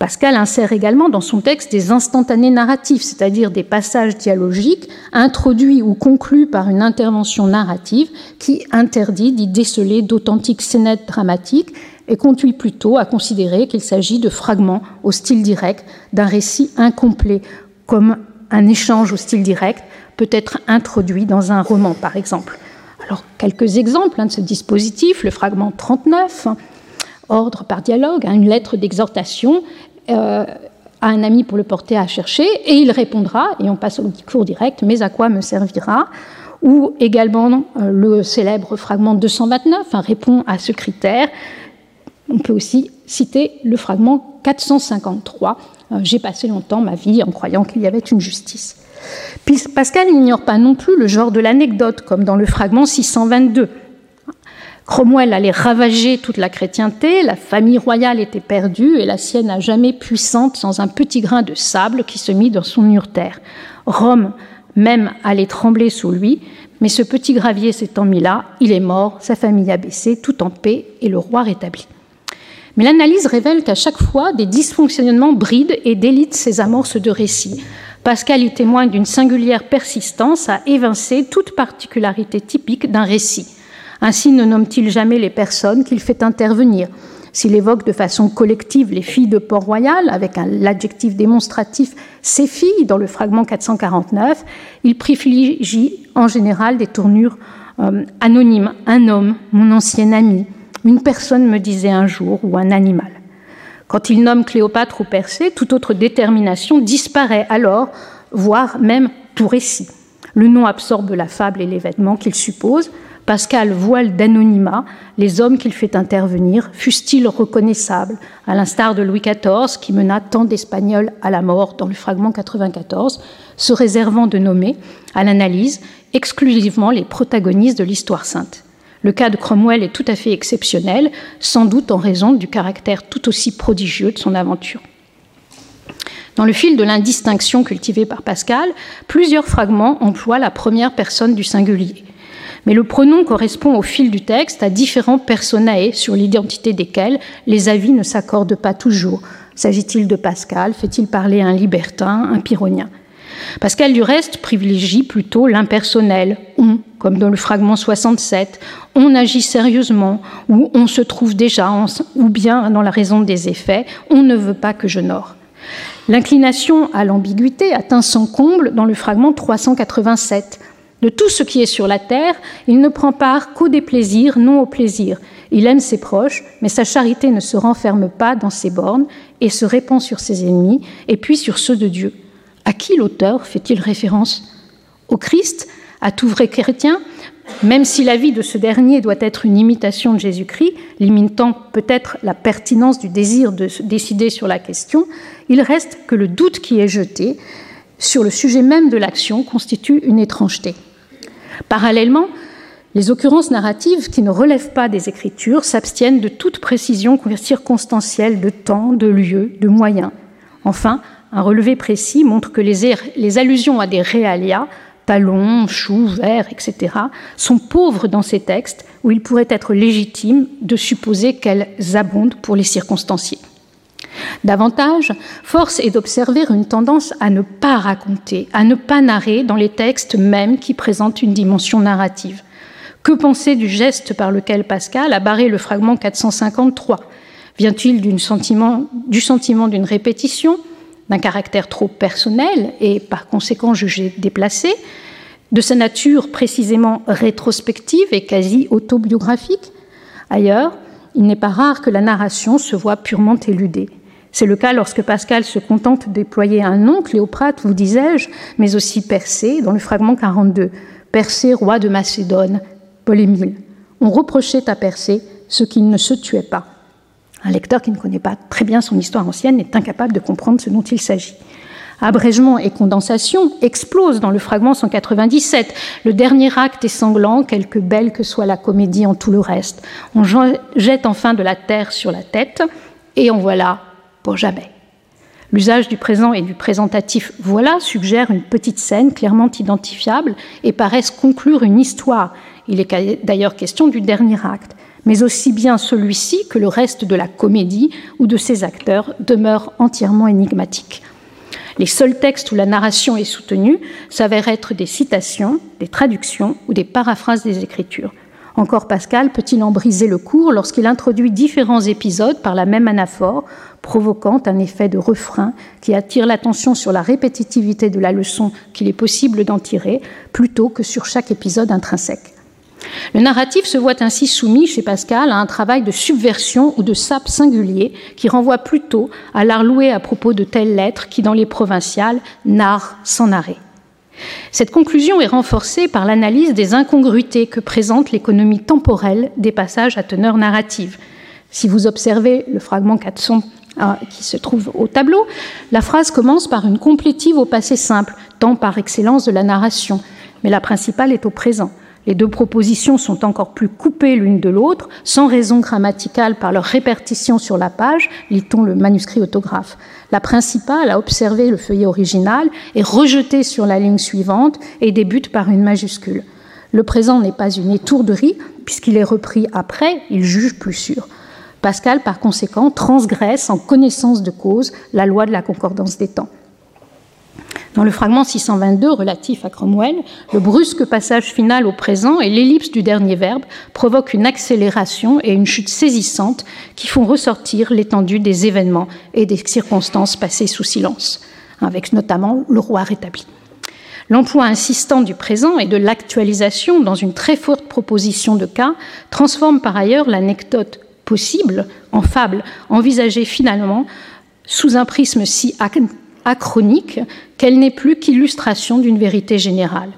Pascal insère également dans son texte des instantanés narratifs, c'est-à-dire des passages dialogiques introduits ou conclus par une intervention narrative qui interdit d'y déceler d'authentiques scénettes dramatiques et conduit plutôt à considérer qu'il s'agit de fragments au style direct d'un récit incomplet comme un échange au style direct peut être introduit dans un roman, par exemple. Alors, quelques exemples hein, de ce dispositif. Le fragment 39, ordre par dialogue, hein, une lettre d'exhortation euh, à un ami pour le porter à chercher, et il répondra, et on passe au discours direct, mais à quoi me servira? Ou également euh, le célèbre fragment 229 hein, répond à ce critère. On peut aussi citer le fragment 453 euh, j'ai passé longtemps ma vie en croyant qu'il y avait une justice. Pascal n'ignore pas non plus le genre de l'anecdote, comme dans le fragment 622. Cromwell allait ravager toute la chrétienté, la famille royale était perdue et la sienne à jamais puissante sans un petit grain de sable qui se mit dans son terre. Rome même allait trembler sous lui, mais ce petit gravier s'étant mis là, il est mort, sa famille a baissé, tout en paix et le roi rétabli. Mais l'analyse révèle qu'à chaque fois, des dysfonctionnements brident et délitent ces amorces de récit. Pascal y témoigne d'une singulière persistance à évincer toute particularité typique d'un récit. Ainsi ne nomme-t-il jamais les personnes qu'il fait intervenir. S'il évoque de façon collective les filles de Port-Royal, avec l'adjectif démonstratif ces filles dans le fragment 449, il privilégie en général des tournures euh, anonymes. Un homme, mon ancien ami, une personne me disait un jour, ou un animal. Quand il nomme Cléopâtre ou Persée, toute autre détermination disparaît alors, voire même tout récit. Le nom absorbe la fable et l'événement qu'il suppose. Pascal voile d'anonymat les hommes qu'il fait intervenir, fussent-ils reconnaissables, à l'instar de Louis XIV qui mena tant d'Espagnols à la mort dans le fragment 94, se réservant de nommer, à l'analyse, exclusivement les protagonistes de l'histoire sainte. Le cas de Cromwell est tout à fait exceptionnel, sans doute en raison du caractère tout aussi prodigieux de son aventure. Dans le fil de l'indistinction cultivée par Pascal, plusieurs fragments emploient la première personne du singulier. Mais le pronom correspond au fil du texte à différents personae sur l'identité desquels les avis ne s'accordent pas toujours. S'agit-il de Pascal? Fait-il parler un libertin, un pyrrhonien Pascal, du reste, privilégie plutôt l'impersonnel, on, comme dans le fragment 67, on agit sérieusement, ou on se trouve déjà, ou bien dans la raison des effets, on ne veut pas que je n'ore. L'inclination à l'ambiguïté atteint son comble dans le fragment 387. De tout ce qui est sur la terre, il ne prend part qu'au déplaisir, non au plaisir. Il aime ses proches, mais sa charité ne se renferme pas dans ses bornes et se répand sur ses ennemis et puis sur ceux de Dieu. À qui l'auteur fait-il référence? Au Christ, à tout vrai chrétien, même si la vie de ce dernier doit être une imitation de Jésus-Christ, limitant peut-être la pertinence du désir de se décider sur la question, il reste que le doute qui est jeté sur le sujet même de l'action constitue une étrangeté. Parallèlement, les occurrences narratives qui ne relèvent pas des Écritures s'abstiennent de toute précision circonstancielle de temps, de lieu, de moyens. Enfin, un relevé précis montre que les, les allusions à des réalia, talons, choux, verts, etc., sont pauvres dans ces textes où il pourrait être légitime de supposer qu'elles abondent pour les circonstanciers. Davantage, force est d'observer une tendance à ne pas raconter, à ne pas narrer dans les textes mêmes qui présentent une dimension narrative. Que penser du geste par lequel Pascal a barré le fragment 453 Vient-il du sentiment d'une répétition, d'un caractère trop personnel et par conséquent jugé déplacé, de sa nature précisément rétrospective et quasi autobiographique Ailleurs, il n'est pas rare que la narration se voit purement éludée. C'est le cas lorsque Pascal se contente déployer un nom, Cléoprate, vous disais-je, mais aussi Persée, dans le fragment 42. Persée, roi de Macédoine, Paul-Émile. On reprochait à Persée ce qu'il ne se tuait pas. Un lecteur qui ne connaît pas très bien son histoire ancienne est incapable de comprendre ce dont il s'agit. Abrégement et condensation explosent dans le fragment 197. Le dernier acte est sanglant, quelque belle que soit la comédie en tout le reste. On jette enfin de la terre sur la tête, et en voilà pour jamais. L'usage du présent et du présentatif voilà suggère une petite scène clairement identifiable et paraissent conclure une histoire. Il est d'ailleurs question du dernier acte mais aussi bien celui-ci que le reste de la comédie ou de ses acteurs demeurent entièrement énigmatiques. Les seuls textes où la narration est soutenue s'avèrent être des citations, des traductions ou des paraphrases des Écritures. Encore Pascal peut-il en briser le cours lorsqu'il introduit différents épisodes par la même anaphore, provoquant un effet de refrain qui attire l'attention sur la répétitivité de la leçon qu'il est possible d'en tirer, plutôt que sur chaque épisode intrinsèque. Le narratif se voit ainsi soumis chez Pascal à un travail de subversion ou de sape singulier qui renvoie plutôt à l'art loué à propos de telles lettres qui, dans les provinciales, narrent sans arrêt. Cette conclusion est renforcée par l'analyse des incongruités que présente l'économie temporelle des passages à teneur narrative. Si vous observez le fragment 400 euh, qui se trouve au tableau, la phrase commence par une complétive au passé simple, tant par excellence de la narration, mais la principale est au présent. Les deux propositions sont encore plus coupées l'une de l'autre, sans raison grammaticale par leur répartition sur la page, lit-on le manuscrit autographe. La principale, a observé le feuillet original, est rejetée sur la ligne suivante et débute par une majuscule. Le présent n'est pas une étourderie, puisqu'il est repris après, il juge plus sûr. Pascal, par conséquent, transgresse en connaissance de cause la loi de la concordance des temps. Dans le fragment 622 relatif à Cromwell, le brusque passage final au présent et l'ellipse du dernier verbe provoquent une accélération et une chute saisissante qui font ressortir l'étendue des événements et des circonstances passées sous silence, avec notamment le roi rétabli. L'emploi insistant du présent et de l'actualisation dans une très forte proposition de cas transforme par ailleurs l'anecdote possible en fable, envisagée finalement sous un prisme si achronique qu'elle n'est plus qu'illustration d'une vérité générale.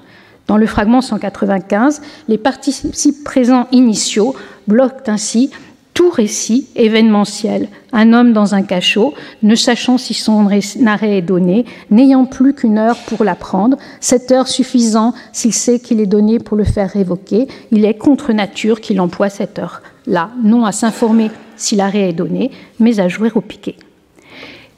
Dans le fragment 195, les participes présents initiaux bloquent ainsi tout récit événementiel. Un homme dans un cachot, ne sachant si son arrêt est donné, n'ayant plus qu'une heure pour l'apprendre, cette heure suffisant s'il sait qu'il est donné pour le faire révoquer, il est contre nature qu'il emploie cette heure-là, non à s'informer si l'arrêt est donné, mais à jouer au piquet.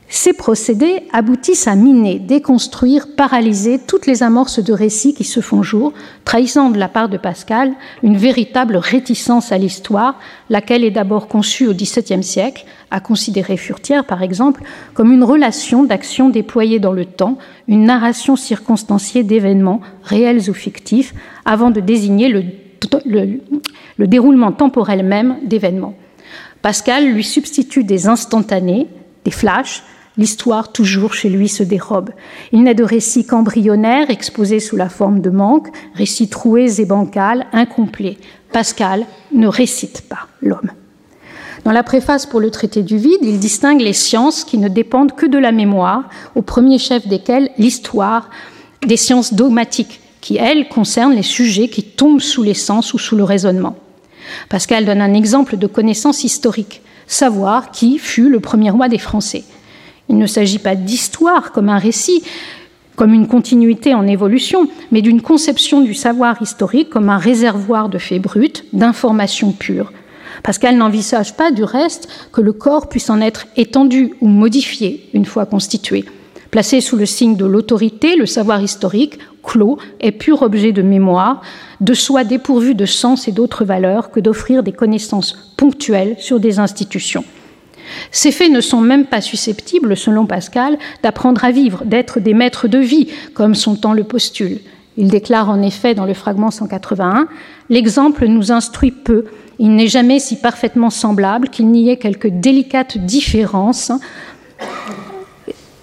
Ces procédés aboutissent à miner, déconstruire, paralyser toutes les amorces de récits qui se font jour, trahissant de la part de Pascal une véritable réticence à l'histoire, laquelle est d'abord conçue au XVIIe siècle, à considérer Furtière par exemple, comme une relation d'action déployée dans le temps, une narration circonstanciée d'événements réels ou fictifs, avant de désigner le, le déroulement temporel même d'événements. Pascal lui substitue des instantanés, des flashs, L'histoire, toujours chez lui, se dérobe. Il n'est de récits qu'embryonnaires, exposés sous la forme de manques, récits troués et bancals, incomplets. Pascal ne récite pas l'homme. Dans la préface pour le traité du vide, il distingue les sciences qui ne dépendent que de la mémoire, au premier chef desquelles l'histoire des sciences dogmatiques, qui, elles, concernent les sujets qui tombent sous les sens ou sous le raisonnement. Pascal donne un exemple de connaissance historique, savoir qui fut le premier roi des Français. Il ne s'agit pas d'histoire comme un récit, comme une continuité en évolution, mais d'une conception du savoir historique comme un réservoir de faits bruts, d'informations pures. Pascal n'envisage pas du reste que le corps puisse en être étendu ou modifié une fois constitué. Placé sous le signe de l'autorité, le savoir historique, clos, est pur objet de mémoire, de soi dépourvu de sens et d'autres valeurs que d'offrir des connaissances ponctuelles sur des institutions. Ces faits ne sont même pas susceptibles, selon Pascal, d'apprendre à vivre, d'être des maîtres de vie, comme son temps le postule. Il déclare en effet dans le fragment 181 L'exemple nous instruit peu, il n'est jamais si parfaitement semblable qu'il n'y ait quelques délicates différences.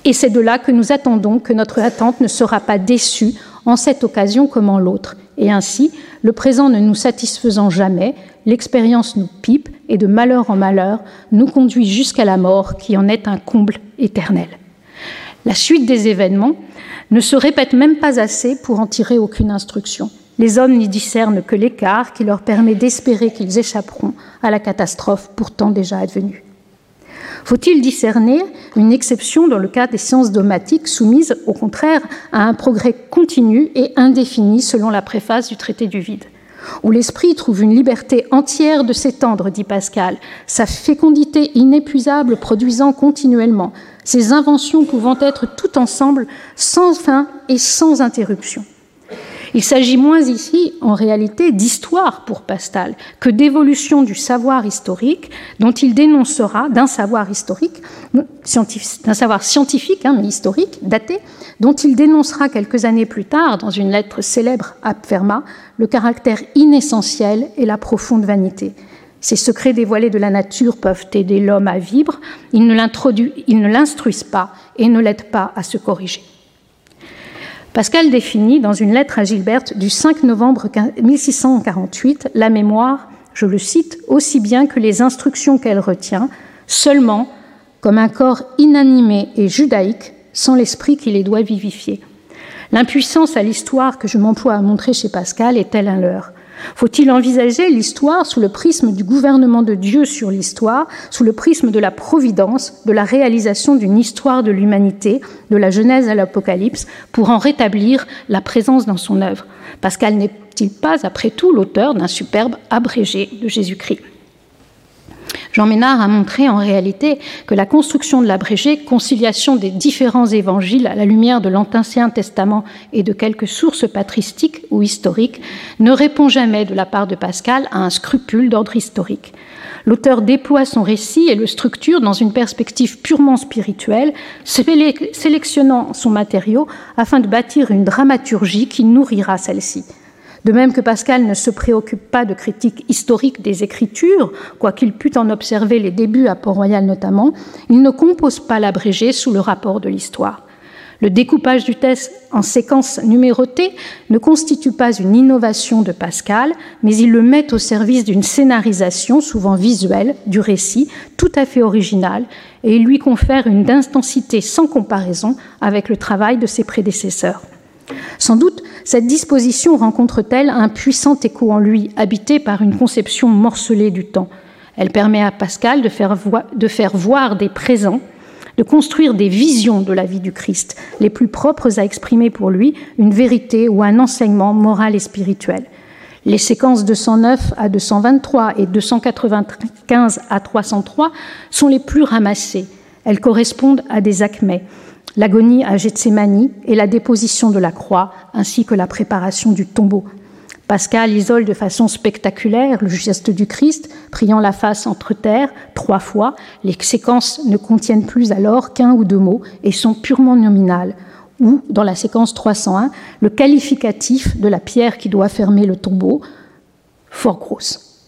Et c'est de là que nous attendons que notre attente ne sera pas déçue en cette occasion comme en l'autre. Et ainsi, le présent ne nous satisfaisant jamais, l'expérience nous pipe et de malheur en malheur nous conduit jusqu'à la mort qui en est un comble éternel. La suite des événements ne se répète même pas assez pour en tirer aucune instruction. Les hommes n'y discernent que l'écart qui leur permet d'espérer qu'ils échapperont à la catastrophe pourtant déjà advenue. Faut-il discerner une exception dans le cas des sciences dogmatiques soumises au contraire à un progrès continu et indéfini selon la préface du traité du vide? Où l'esprit trouve une liberté entière de s'étendre, dit Pascal, sa fécondité inépuisable produisant continuellement, ses inventions pouvant être tout ensemble sans fin et sans interruption. Il s'agit moins ici, en réalité, d'histoire pour Pascal que d'évolution du savoir historique dont il dénoncera, d'un savoir historique, d'un savoir scientifique, hein, mais historique, daté, dont il dénoncera quelques années plus tard, dans une lettre célèbre à Fermat, le caractère inessentiel et la profonde vanité. Ces secrets dévoilés de la nature peuvent aider l'homme à vivre, ils ne l'instruisent pas et ne l'aident pas à se corriger. Pascal définit dans une lettre à Gilberte du 5 novembre 1648 la mémoire, je le cite, aussi bien que les instructions qu'elle retient, seulement comme un corps inanimé et judaïque sans l'esprit qui les doit vivifier. L'impuissance à l'histoire que je m'emploie à montrer chez Pascal est-elle un leurre? Faut-il envisager l'histoire sous le prisme du gouvernement de Dieu sur l'histoire, sous le prisme de la providence, de la réalisation d'une histoire de l'humanité, de la Genèse à l'Apocalypse, pour en rétablir la présence dans son œuvre? Pascal n'est-il pas, après tout, l'auteur d'un superbe abrégé de Jésus-Christ? Jean Ménard a montré en réalité que la construction de l'abrégé, conciliation des différents évangiles à la lumière de l'Ancien Testament et de quelques sources patristiques ou historiques, ne répond jamais de la part de Pascal à un scrupule d'ordre historique. L'auteur déploie son récit et le structure dans une perspective purement spirituelle, sélectionnant son matériau afin de bâtir une dramaturgie qui nourrira celle-ci. De même que Pascal ne se préoccupe pas de critique historique des Écritures, quoiqu'il pût en observer les débuts à Port-Royal notamment, il ne compose pas l'abrégé sous le rapport de l'histoire. Le découpage du texte en séquences numérotées ne constitue pas une innovation de Pascal, mais il le met au service d'une scénarisation, souvent visuelle, du récit, tout à fait originale, et il lui confère une intensité sans comparaison avec le travail de ses prédécesseurs. Sans doute, cette disposition rencontre-t-elle un puissant écho en lui, habité par une conception morcelée du temps. Elle permet à Pascal de faire, voir des présents, de construire des visions de la vie du Christ, les plus propres à exprimer pour lui une vérité ou un enseignement moral et spirituel. Les séquences 209 à 223 et 295 à 303 sont les plus ramassées. Elles correspondent à des acmés, l'agonie à Gethsemane et la déposition de la croix, ainsi que la préparation du tombeau. Pascal isole de façon spectaculaire le geste du Christ, priant la face entre terre trois fois. Les séquences ne contiennent plus alors qu'un ou deux mots et sont purement nominales. Ou, dans la séquence 301, le qualificatif de la pierre qui doit fermer le tombeau, fort grosse.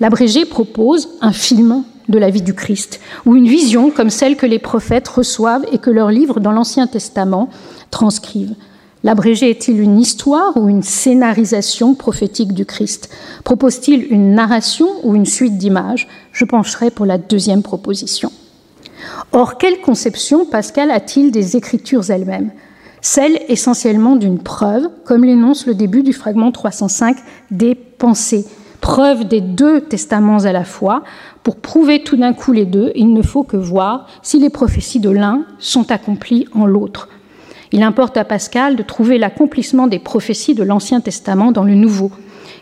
L'abrégé propose un film de la vie du Christ, ou une vision comme celle que les prophètes reçoivent et que leurs livres dans l'Ancien Testament transcrivent. L'abrégé est-il une histoire ou une scénarisation prophétique du Christ? Propose-t-il une narration ou une suite d'images? Je pencherai pour la deuxième proposition. Or, quelle conception Pascal a-t-il des Écritures elles-mêmes? Celle essentiellement d'une preuve, comme l'énonce le début du fragment 305 des Pensées. Preuve des deux testaments à la fois. Pour prouver tout d'un coup les deux, il ne faut que voir si les prophéties de l'un sont accomplies en l'autre. Il importe à Pascal de trouver l'accomplissement des prophéties de l'Ancien Testament dans le Nouveau.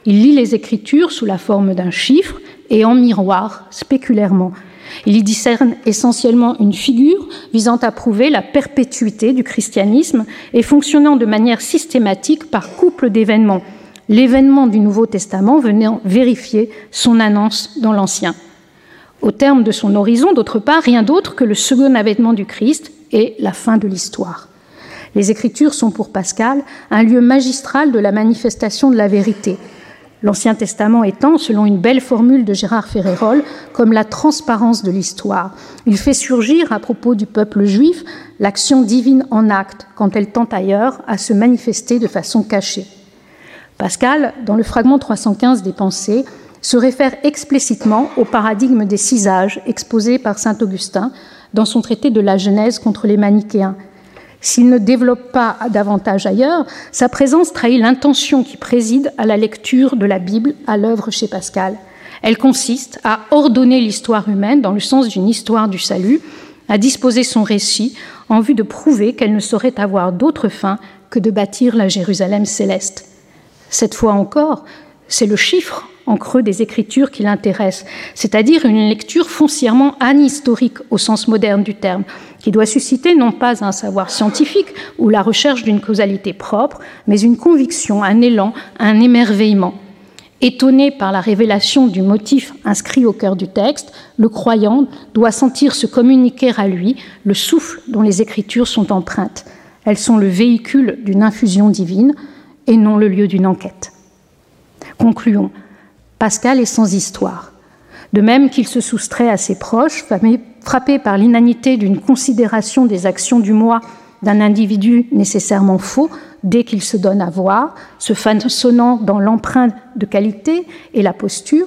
Il lit les Écritures sous la forme d'un chiffre et en miroir, spéculairement. Il y discerne essentiellement une figure visant à prouver la perpétuité du christianisme et fonctionnant de manière systématique par couple d'événements. L'événement du Nouveau Testament venant vérifier son annonce dans l'Ancien. Au terme de son horizon, d'autre part, rien d'autre que le second avènement du Christ et la fin de l'histoire. Les Écritures sont pour Pascal un lieu magistral de la manifestation de la vérité. L'Ancien Testament étant, selon une belle formule de Gérard Ferrérol, comme la transparence de l'histoire. Il fait surgir, à propos du peuple juif, l'action divine en acte, quand elle tend ailleurs à se manifester de façon cachée. Pascal, dans le fragment 315 des Pensées, se réfère explicitement au paradigme des six âges exposé par saint Augustin dans son traité de la Genèse contre les manichéens, s'il ne développe pas davantage ailleurs, sa présence trahit l'intention qui préside à la lecture de la Bible à l'œuvre chez Pascal. Elle consiste à ordonner l'histoire humaine dans le sens d'une histoire du salut, à disposer son récit en vue de prouver qu'elle ne saurait avoir d'autre fin que de bâtir la Jérusalem céleste. Cette fois encore, c'est le chiffre en creux des Écritures qui l'intéresse, c'est-à-dire une lecture foncièrement anhistorique au sens moderne du terme, qui doit susciter non pas un savoir scientifique ou la recherche d'une causalité propre, mais une conviction, un élan, un émerveillement. Étonné par la révélation du motif inscrit au cœur du texte, le croyant doit sentir se communiquer à lui le souffle dont les Écritures sont empreintes. Elles sont le véhicule d'une infusion divine et non le lieu d'une enquête. Concluons. Pascal est sans histoire. De même qu'il se soustrait à ses proches, frappé par l'inanité d'une considération des actions du moi d'un individu nécessairement faux dès qu'il se donne à voir, se façonnant dans l'empreinte de qualité et la posture,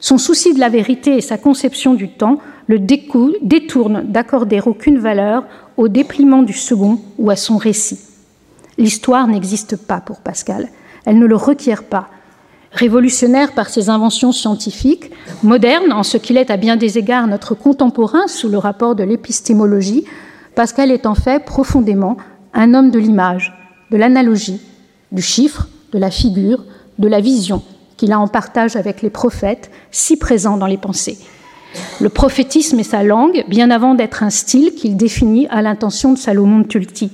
son souci de la vérité et sa conception du temps le détournent d'accorder aucune valeur au dépliement du second ou à son récit. L'histoire n'existe pas pour Pascal, elle ne le requiert pas, Révolutionnaire par ses inventions scientifiques, moderne en ce qu'il est à bien des égards notre contemporain sous le rapport de l'épistémologie, Pascal est en fait profondément un homme de l'image, de l'analogie, du chiffre, de la figure, de la vision qu'il a en partage avec les prophètes, si présents dans les pensées. Le prophétisme est sa langue, bien avant d'être un style qu'il définit à l'intention de Salomon de Tulti.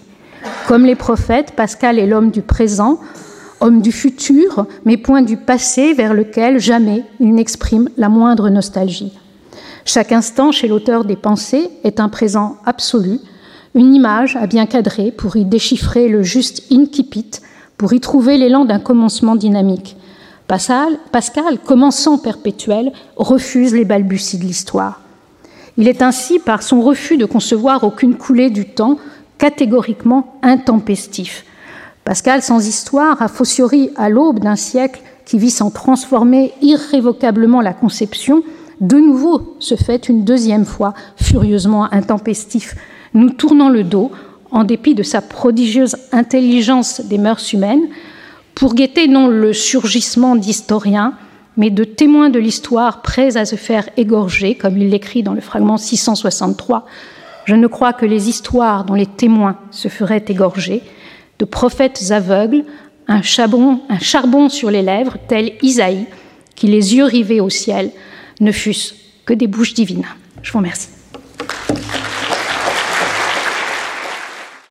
Comme les prophètes, Pascal est l'homme du présent, homme du futur, mais point du passé vers lequel jamais il n'exprime la moindre nostalgie. Chaque instant chez l'auteur des pensées est un présent absolu, une image à bien cadrer pour y déchiffrer le juste incipit, pour y trouver l'élan d'un commencement dynamique. Pascal, Pascal, commençant perpétuel, refuse les balbuties de l'histoire. Il est ainsi, par son refus de concevoir aucune coulée du temps, catégoriquement intempestif, Pascal, sans histoire, a fortiori à l'aube d'un siècle qui vit sans transformer irrévocablement la conception, de nouveau se fait une deuxième fois furieusement intempestif, nous tournant le dos, en dépit de sa prodigieuse intelligence des mœurs humaines, pour guetter non le surgissement d'historiens, mais de témoins de l'histoire prêts à se faire égorger, comme il l'écrit dans le fragment 663. Je ne crois que les histoires dont les témoins se feraient égorger, de prophètes aveugles, un charbon, sur les lèvres, tel Isaïe, qui les yeux rivés au ciel ne fussent que des bouches divines. Je vous remercie.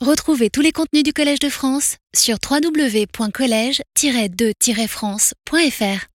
Retrouvez tous les contenus du Collège de France sur www.colège-2-france.fr.